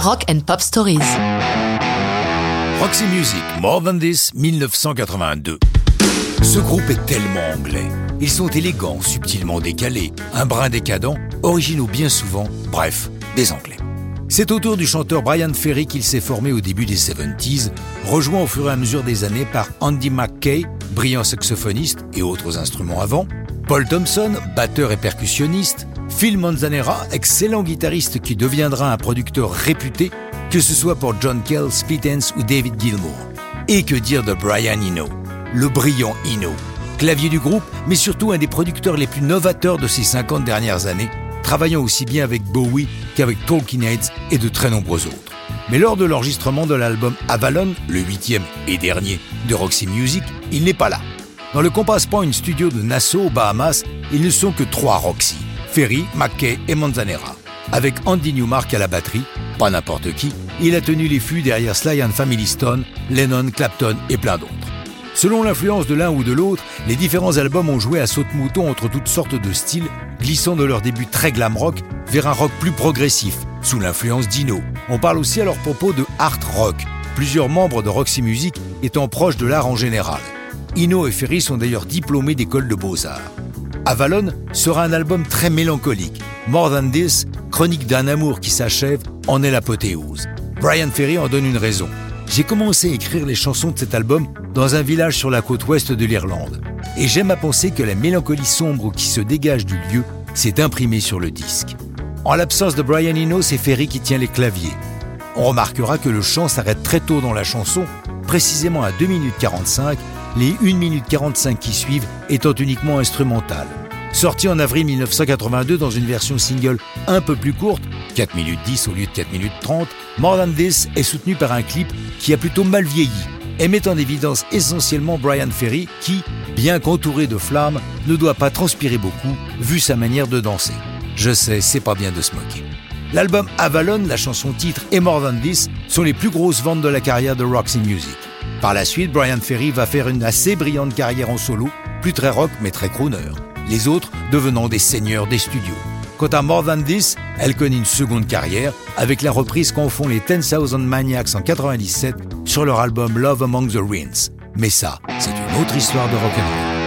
Rock and Pop Stories. Roxy Music, More Than This, 1982. Ce groupe est tellement anglais. Ils sont élégants, subtilement décalés, un brin décadent, originaux bien souvent, bref, des anglais. C'est autour du chanteur Brian Ferry qu'il s'est formé au début des 70s, rejoint au fur et à mesure des années par Andy McKay, brillant saxophoniste et autres instruments avant, Paul Thompson, batteur et percussionniste, Phil Manzanera, excellent guitariste qui deviendra un producteur réputé, que ce soit pour John Kell, Spitens ou David Gilmour. Et que dire de Brian Eno, le brillant Eno, clavier du groupe, mais surtout un des producteurs les plus novateurs de ces 50 dernières années, travaillant aussi bien avec Bowie qu'avec Talking Heads et de très nombreux autres. Mais lors de l'enregistrement de l'album Avalon, le huitième et dernier de Roxy Music, il n'est pas là. Dans le Compass Point Studio de Nassau, aux Bahamas, ils ne sont que trois Roxy, Ferry, McKay et Manzanera. Avec Andy Newmark à la batterie, pas n'importe qui, il a tenu les fûts derrière Sly and Family Stone, Lennon, Clapton et plein d'autres. Selon l'influence de l'un ou de l'autre, les différents albums ont joué à saute-mouton entre toutes sortes de styles, glissant de leur début très glam rock vers un rock plus progressif, sous l'influence d'Ino. On parle aussi à leur propos de art rock, plusieurs membres de Roxy Music étant proches de l'art en général. Ino et Ferry sont d'ailleurs diplômés d'école de beaux-arts. Avalon sera un album très mélancolique. More Than This, chronique d'un amour qui s'achève, en est l'apothéose. Brian Ferry en donne une raison. J'ai commencé à écrire les chansons de cet album dans un village sur la côte ouest de l'Irlande. Et j'aime à penser que la mélancolie sombre qui se dégage du lieu s'est imprimée sur le disque. En l'absence de Brian Eno, c'est Ferry qui tient les claviers. On remarquera que le chant s'arrête très tôt dans la chanson, précisément à 2 minutes 45, les 1 minute 45 qui suivent étant uniquement instrumentales. Sorti en avril 1982 dans une version single un peu plus courte, 4 minutes 10 au lieu de 4 minutes 30, More Than This est soutenu par un clip qui a plutôt mal vieilli et met en évidence essentiellement Brian Ferry qui, bien qu'entouré de flammes, ne doit pas transpirer beaucoup vu sa manière de danser. Je sais, c'est pas bien de se moquer. L'album Avalon, la chanson titre et More Than This sont les plus grosses ventes de la carrière de Roxy Music. Par la suite, Brian Ferry va faire une assez brillante carrière en solo, plus très rock mais très crooner. Les autres devenant des seigneurs des studios. Quant à More Than This, elle connaît une seconde carrière avec la reprise qu'en font les 10,000 Maniacs en 97 sur leur album Love Among the Ruins. Mais ça, c'est une autre histoire de rock'n'roll.